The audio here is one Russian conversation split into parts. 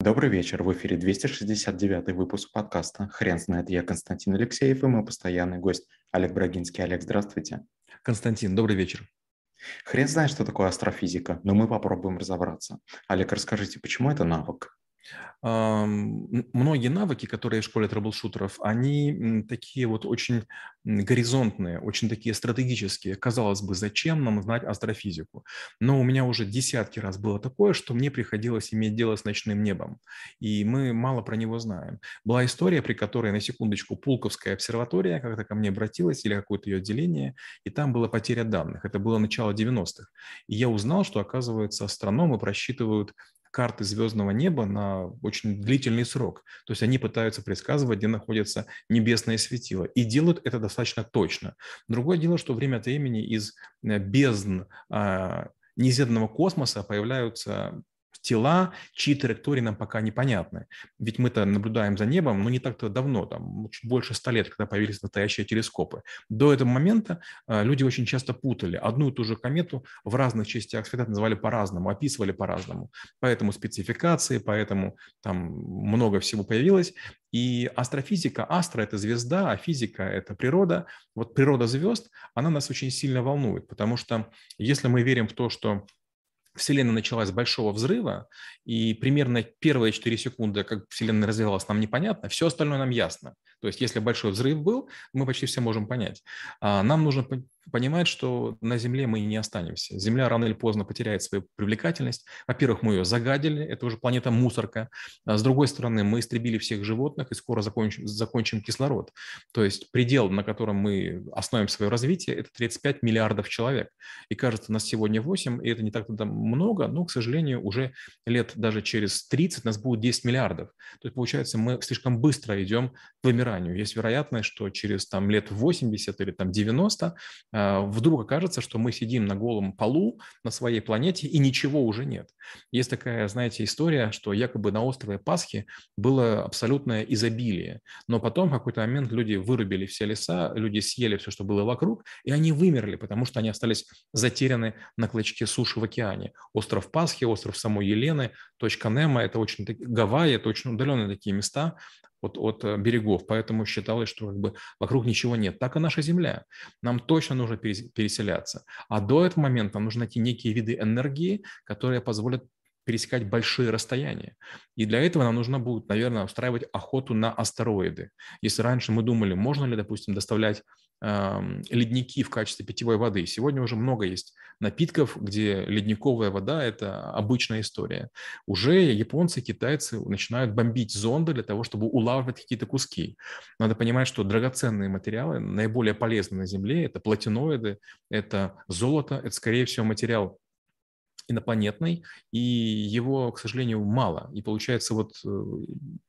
Добрый вечер, в эфире 269 выпуск подкаста «Хрен знает». Я Константин Алексеев и мой постоянный гость Олег Брагинский. Олег, здравствуйте. Константин, добрый вечер. Хрен знает, что такое астрофизика, но мы попробуем разобраться. Олег, расскажите, почему это навык? Многие навыки, которые в школе трэблшутеров, они такие вот очень горизонтные, очень такие стратегические. Казалось бы, зачем нам знать астрофизику? Но у меня уже десятки раз было такое, что мне приходилось иметь дело с ночным небом, и мы мало про него знаем. Была история, при которой, на секундочку, Пулковская обсерватория как-то ко мне обратилась, или какое-то ее отделение, и там была потеря данных. Это было начало 90-х. И я узнал, что, оказывается, астрономы просчитывают карты звездного неба на очень длительный срок. То есть они пытаются предсказывать, где находятся небесные светила. И делают это достаточно точно. Другое дело, что время от времени из э, бездн а, неизведанного космоса появляются тела, чьи траектории нам пока непонятны. Ведь мы-то наблюдаем за небом, но не так-то давно, там, чуть больше ста лет, когда появились настоящие телескопы. До этого момента э, люди очень часто путали одну и ту же комету в разных частях света называли по-разному, описывали по-разному. Поэтому спецификации, поэтому там много всего появилось. И астрофизика, астро – это звезда, а физика – это природа. Вот природа звезд, она нас очень сильно волнует, потому что если мы верим в то, что Вселенная началась с большого взрыва, и примерно первые 4 секунды, как Вселенная развивалась, нам непонятно, все остальное нам ясно. То есть если большой взрыв был, мы почти все можем понять. А нам нужно понимать, что на Земле мы не останемся. Земля рано или поздно потеряет свою привлекательность. Во-первых, мы ее загадили, это уже планета мусорка. А с другой стороны, мы истребили всех животных и скоро закончим, закончим кислород. То есть предел, на котором мы основываем свое развитие, это 35 миллиардов человек. И кажется, нас сегодня 8, и это не так много, но, к сожалению, уже лет даже через 30 нас будет 10 миллиардов. То есть, получается, мы слишком быстро идем к вымиранию. Есть вероятность, что через там, лет 80 или там, 90 а, вдруг окажется, что мы сидим на голом полу на своей планете и ничего уже нет. Есть такая, знаете, история, что якобы на острове Пасхи было абсолютное изобилие, но потом в какой-то момент люди вырубили все леса, люди съели все, что было вокруг, и они вымерли, потому что они остались затеряны на клочке суши в океане. Остров Пасхи, остров самой Елены, точка Немо – это очень Гавайи, это очень удаленные такие места, от, от э, берегов, поэтому считалось, что как бы вокруг ничего нет. Так и наша Земля. Нам точно нужно переселяться. А до этого момента нам нужно найти некие виды энергии, которые позволят пересекать большие расстояния. И для этого нам нужно будет, наверное, устраивать охоту на астероиды. Если раньше мы думали, можно ли, допустим, доставлять ледники в качестве питьевой воды. Сегодня уже много есть напитков, где ледниковая вода – это обычная история. Уже японцы, китайцы начинают бомбить зонды для того, чтобы улавливать какие-то куски. Надо понимать, что драгоценные материалы, наиболее полезные на Земле – это платиноиды, это золото, это, скорее всего, материал инопланетный, и его, к сожалению, мало. И получается, вот э,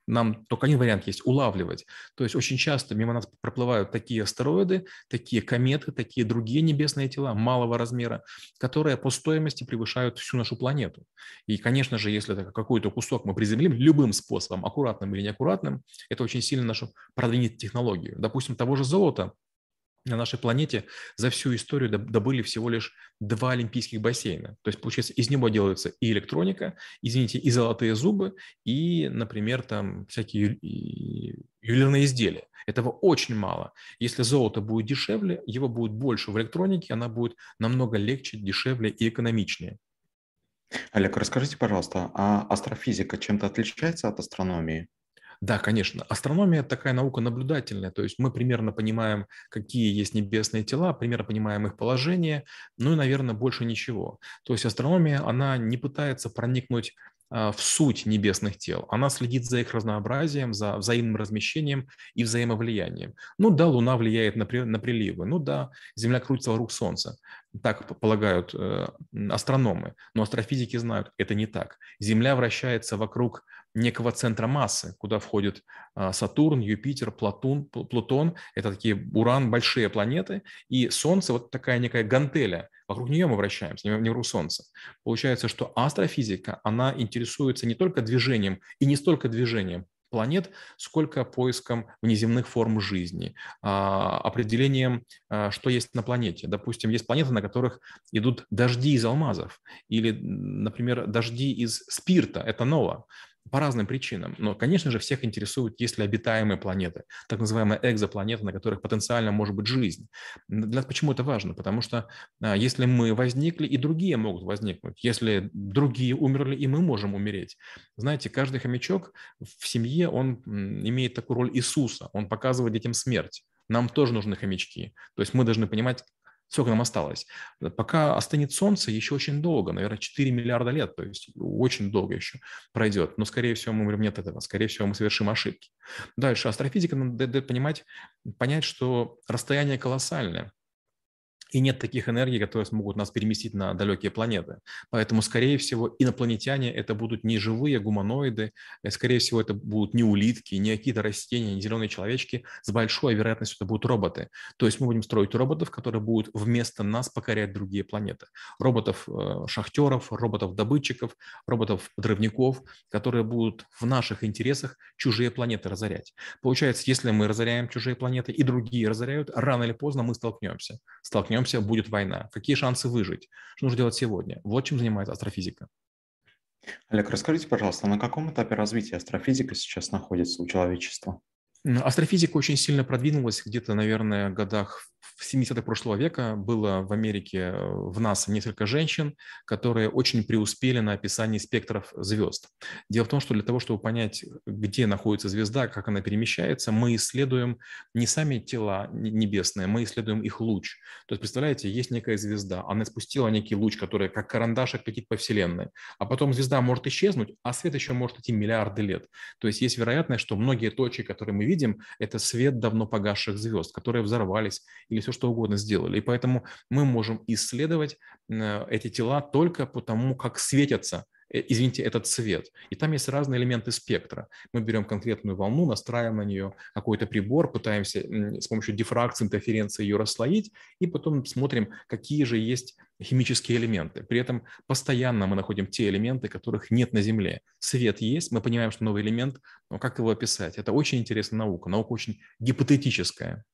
нам только один вариант есть – улавливать. То есть очень часто мимо нас проплывают такие астероиды, такие кометы, такие другие небесные тела малого размера, которые по стоимости превышают всю нашу планету. И, конечно же, если это какой-то кусок мы приземлим любым способом, аккуратным или неаккуратным, это очень сильно нашу продвинет технологию. Допустим, того же золота – на нашей планете за всю историю добыли всего лишь два олимпийских бассейна. То есть, получается, из него делается и электроника, извините, и золотые зубы, и, например, там всякие ювелирные изделия. Этого очень мало. Если золото будет дешевле, его будет больше в электронике, она будет намного легче, дешевле и экономичнее. Олег, расскажите, пожалуйста, а астрофизика чем-то отличается от астрономии? Да, конечно. Астрономия – такая наука наблюдательная, то есть мы примерно понимаем, какие есть небесные тела, примерно понимаем их положение, ну и, наверное, больше ничего. То есть астрономия, она не пытается проникнуть а, в суть небесных тел. Она следит за их разнообразием, за взаимным размещением и взаимовлиянием. Ну да, Луна влияет на, при, на приливы. Ну да, Земля крутится вокруг Солнца. Так полагают э, астрономы. Но астрофизики знают, это не так. Земля вращается вокруг некого центра массы, куда входит а, Сатурн, Юпитер, Платон, Плутон. Это такие Уран, большие планеты. И Солнце вот такая некая гантеля. Вокруг нее мы вращаемся, не вокруг Солнца. Получается, что астрофизика, она интересуется не только движением, и не столько движением планет, сколько поиском внеземных форм жизни, а, определением, а, что есть на планете. Допустим, есть планеты, на которых идут дожди из алмазов, или, например, дожди из спирта, этанола. По разным причинам. Но, конечно же, всех интересуют, есть ли обитаемые планеты, так называемые экзопланеты, на которых потенциально может быть жизнь. Для, почему это важно? Потому что а, если мы возникли, и другие могут возникнуть. Если другие умерли, и мы можем умереть. Знаете, каждый хомячок в семье, он имеет такую роль Иисуса. Он показывает детям смерть. Нам тоже нужны хомячки. То есть мы должны понимать, Сколько нам осталось? Пока остынет Солнце, еще очень долго, наверное, 4 миллиарда лет, то есть очень долго еще пройдет. Но, скорее всего, мы умрем нет этого, скорее всего, мы совершим ошибки. Дальше, астрофизика дает понимать, понять, что расстояние колоссальное и нет таких энергий, которые смогут нас переместить на далекие планеты. Поэтому, скорее всего, инопланетяне это будут не живые гуманоиды, э, скорее всего, это будут не улитки, не какие-то растения, не зеленые человечки, с большой вероятностью это будут роботы. То есть мы будем строить роботов, которые будут вместо нас покорять другие планеты. Роботов-шахтеров, э, роботов-добытчиков, роботов-подрывников, которые будут в наших интересах чужие планеты разорять. Получается, если мы разоряем чужие планеты и другие разоряют, рано или поздно мы столкнемся. Столкнемся столкнемся, будет война. Какие шансы выжить? Что нужно делать сегодня? Вот чем занимается астрофизика. Олег, расскажите, пожалуйста, на каком этапе развития астрофизика сейчас находится у человечества? Астрофизика очень сильно продвинулась где-то, наверное, в годах в 70-х прошлого века было в Америке э, в НАСА несколько женщин, которые очень преуспели на описании спектров звезд. Дело в том, что для того, чтобы понять, где находится звезда, как она перемещается, мы исследуем не сами тела небесные, мы исследуем их луч. То есть, представляете, есть некая звезда, она спустила некий луч, который как карандашик летит по Вселенной, а потом звезда может исчезнуть, а свет еще может идти миллиарды лет. То есть есть вероятность, что многие точки, которые мы видим, это свет давно погасших звезд, которые взорвались или все что угодно сделали. И поэтому мы можем исследовать э, эти тела только по тому, как светятся э, извините, этот цвет. И там есть разные элементы спектра. Мы берем конкретную волну, настраиваем на нее какой-то прибор, пытаемся с помощью дифракции, интерференции ее расслоить, и потом смотрим, какие же есть химические элементы. При этом постоянно мы находим те элементы, которых нет на Земле. Свет есть, мы понимаем, что новый элемент, но как его описать? Это очень интересная наука, наука очень гипотетическая.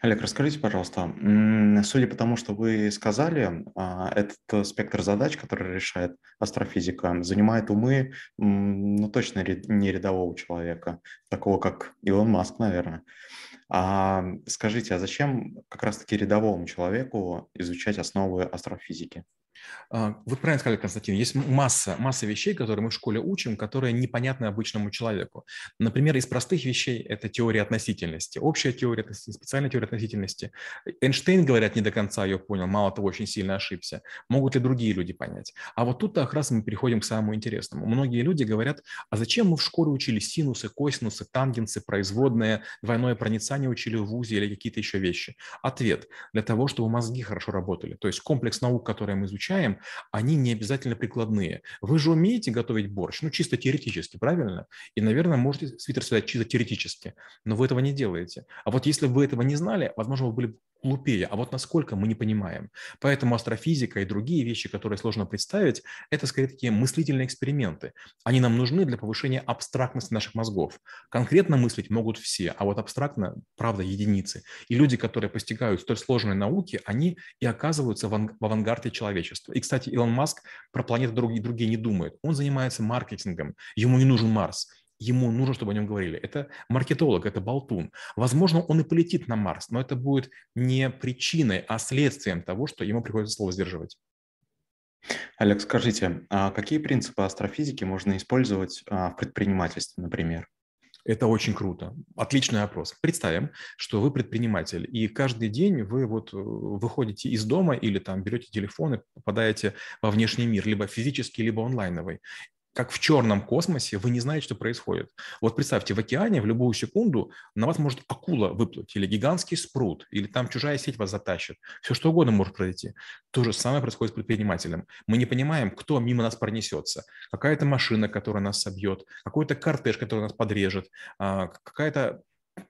Олег, расскажите, пожалуйста, судя по тому, что вы сказали, а, этот спектр задач, который решает астрофизика, занимает умы, ну, точно не рядового человека, такого как Илон Маск, наверное. А скажите, а зачем как раз-таки рядовому человеку изучать основы астрофизики? А, вы правильно сказали, Константин, есть масса, масса вещей, которые мы в школе учим, которые непонятны обычному человеку. Например, из простых вещей это теория относительности, общая теория относительности, специальная теория относительности. Эйнштейн, говорят, не до конца ее понял, мало того, очень сильно ошибся. Могут ли другие люди понять? А вот тут как раз мы переходим к самому интересному. Многие люди говорят, а зачем мы в школе учили синусы, косинусы, тангенсы, производные, двойное проницание учили в ВУЗе или какие-то еще вещи? Ответ. Для того, чтобы мозги хорошо работали. То есть комплекс наук, которые мы изучаем, изучаем, они не обязательно прикладные. Вы же умеете готовить борщ, ну, чисто теоретически, правильно? И, наверное, можете свитер связать чисто теоретически, но вы этого не делаете. А вот если бы вы этого не знали, возможно, вы были глупее. А вот насколько мы не понимаем. Поэтому астрофизика и другие вещи, которые сложно представить, это скорее такие мыслительные эксперименты. Они нам нужны для повышения абстрактности наших мозгов. Конкретно мыслить могут все, а вот абстрактно, правда, единицы. И люди, которые постигают столь сложные науки, они и оказываются в авангарде человечества. И, кстати, Илон Маск про планеты другие, другие не думает. Он занимается маркетингом. Ему не нужен Марс ему нужно, чтобы о нем говорили. Это маркетолог, это болтун. Возможно, он и полетит на Марс, но это будет не причиной, а следствием того, что ему приходится слово сдерживать. Олег, скажите, а какие принципы астрофизики можно использовать а, в предпринимательстве, например? Это очень круто. Отличный опрос. Представим, что вы предприниматель, и каждый день вы вот э, выходите из дома или там берете телефон и попадаете во внешний мир, либо физический, либо онлайновый как в черном космосе, вы не знаете, что происходит. Вот представьте, в океане в любую секунду на вас может акула выплыть, или гигантский спрут, или там чужая сеть вас затащит. Все что угодно может произойти. То же самое происходит с предпринимателем. Мы не понимаем, кто мимо нас пронесется. Какая-то машина, которая нас собьет, какой-то кортеж, который нас подрежет, а, какая-то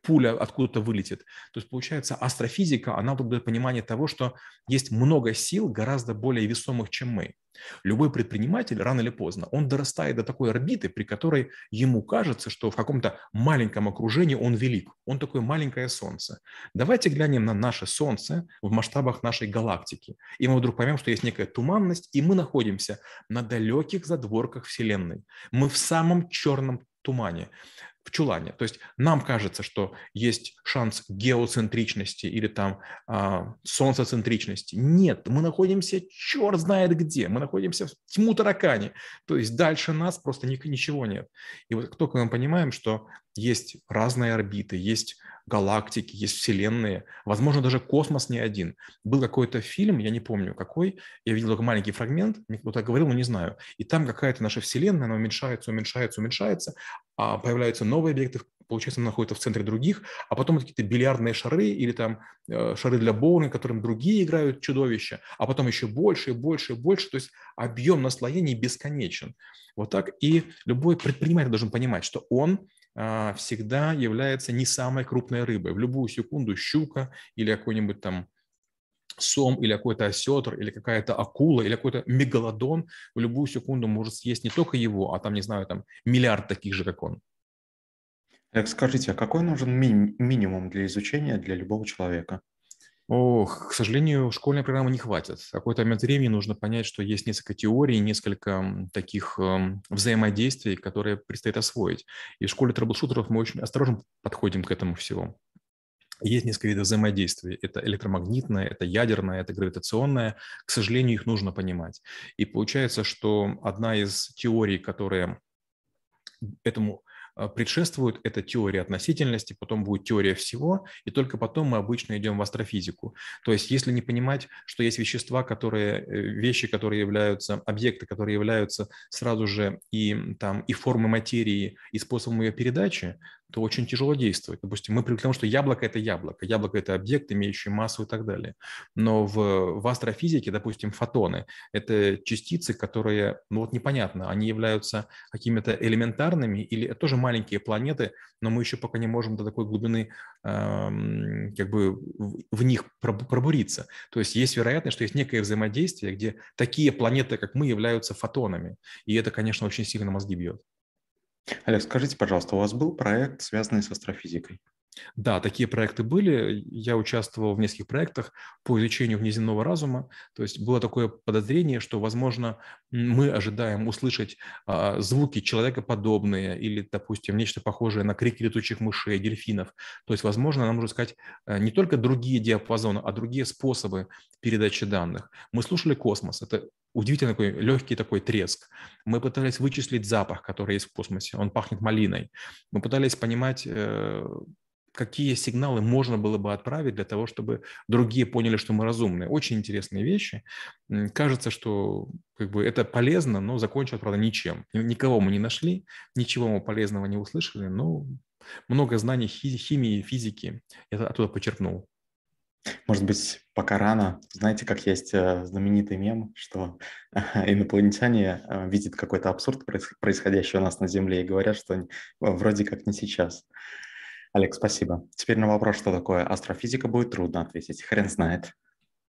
пуля откуда-то вылетит. То есть, получается, астрофизика, она дает понимание того, что есть много сил, гораздо более весомых, чем мы. Любой предприниматель рано или поздно, он дорастает до такой орбиты, при которой ему кажется, что в каком-то маленьком окружении он велик. Он такое маленькое Солнце. Давайте глянем на наше Солнце в масштабах нашей галактики. И мы вдруг поймем, что есть некая туманность, и мы находимся на далеких задворках Вселенной. Мы в самом черном тумане в чулане. То есть нам кажется, что есть шанс геоцентричности или там а, солнцецентричности. Нет, мы находимся черт знает где. Мы находимся в тьму таракани. То есть дальше нас просто ничего нет. И вот только мы понимаем, что есть разные орбиты, есть галактики, есть вселенные, возможно, даже космос не один. Был какой-то фильм, я не помню какой, я видел только маленький фрагмент, мне кто-то говорил, но не знаю. И там какая-то наша вселенная, она уменьшается, уменьшается, уменьшается, а появляются новые объекты, получается, она находится в центре других, а потом какие-то бильярдные шары или там э, шары для боулинга, которым другие играют чудовища, а потом еще больше и больше и больше, то есть объем наслоений бесконечен. Вот так и любой предприниматель должен понимать, что он всегда является не самой крупной рыбой. В любую секунду щука или какой-нибудь там сом или какой-то осетр, или какая-то акула, или какой-то мегалодон в любую секунду может съесть не только его, а там, не знаю, там миллиард таких же, как он. Скажите, а какой нужен ми- минимум для изучения для любого человека? Ох, к сожалению, школьной программы не хватит. В какой-то момент времени нужно понять, что есть несколько теорий, несколько таких э, взаимодействий, которые предстоит освоить. И в школе трэблшутеров мы очень осторожно подходим к этому всему. Есть несколько видов взаимодействий. Это электромагнитное, это ядерное, это гравитационное. К сожалению, их нужно понимать. И получается, что одна из теорий, которая этому предшествует эта теория относительности, потом будет теория всего, и только потом мы обычно идем в астрофизику. То есть если не понимать, что есть вещества, которые, э, вещи, которые являются, объекты, которые являются сразу же и, там, и формой материи, и способом ее передачи, то очень тяжело действовать. Допустим, мы привыкли к тому, что яблоко – это яблоко, яблоко – это объект, имеющий массу и так далее. Но в, в астрофизике, допустим, фотоны – это частицы, которые, ну вот непонятно, они являются какими-то элементарными или это тоже маленькие планеты, но мы еще пока не можем до такой глубины э, как бы в них пробуриться. То есть есть вероятность, что есть некое взаимодействие, где такие планеты, как мы, являются фотонами. И это, конечно, очень сильно мозги бьет. Олег, скажите, пожалуйста, у вас был проект, связанный с астрофизикой? Да, такие проекты были. Я участвовал в нескольких проектах по изучению внеземного разума. То есть было такое подозрение, что, возможно, мы ожидаем услышать а, звуки человекоподобные или, допустим, нечто похожее на крики летучих мышей, дельфинов. То есть, возможно, нам нужно сказать а, не только другие диапазоны, а другие способы передачи данных. Мы слушали космос. Это удивительно такой легкий такой треск. Мы пытались вычислить запах, который есть в космосе. Он пахнет малиной. Мы пытались понимать э, какие сигналы можно было бы отправить для того, чтобы другие поняли, что мы разумные. Очень интересные вещи. Кажется, что как бы это полезно, но закончилось, правда, ничем. Никого мы не нашли, ничего мы полезного не услышали, но много знаний химии, физики я оттуда почерпнул. Может быть, пока рано. Знаете, как есть э, знаменитый мем, что инопланетяне э, видят какой-то абсурд, происходящий у нас на Земле, и говорят, что вроде как не сейчас. Олег, спасибо. Теперь на вопрос, что такое астрофизика, будет трудно ответить. Хрен знает.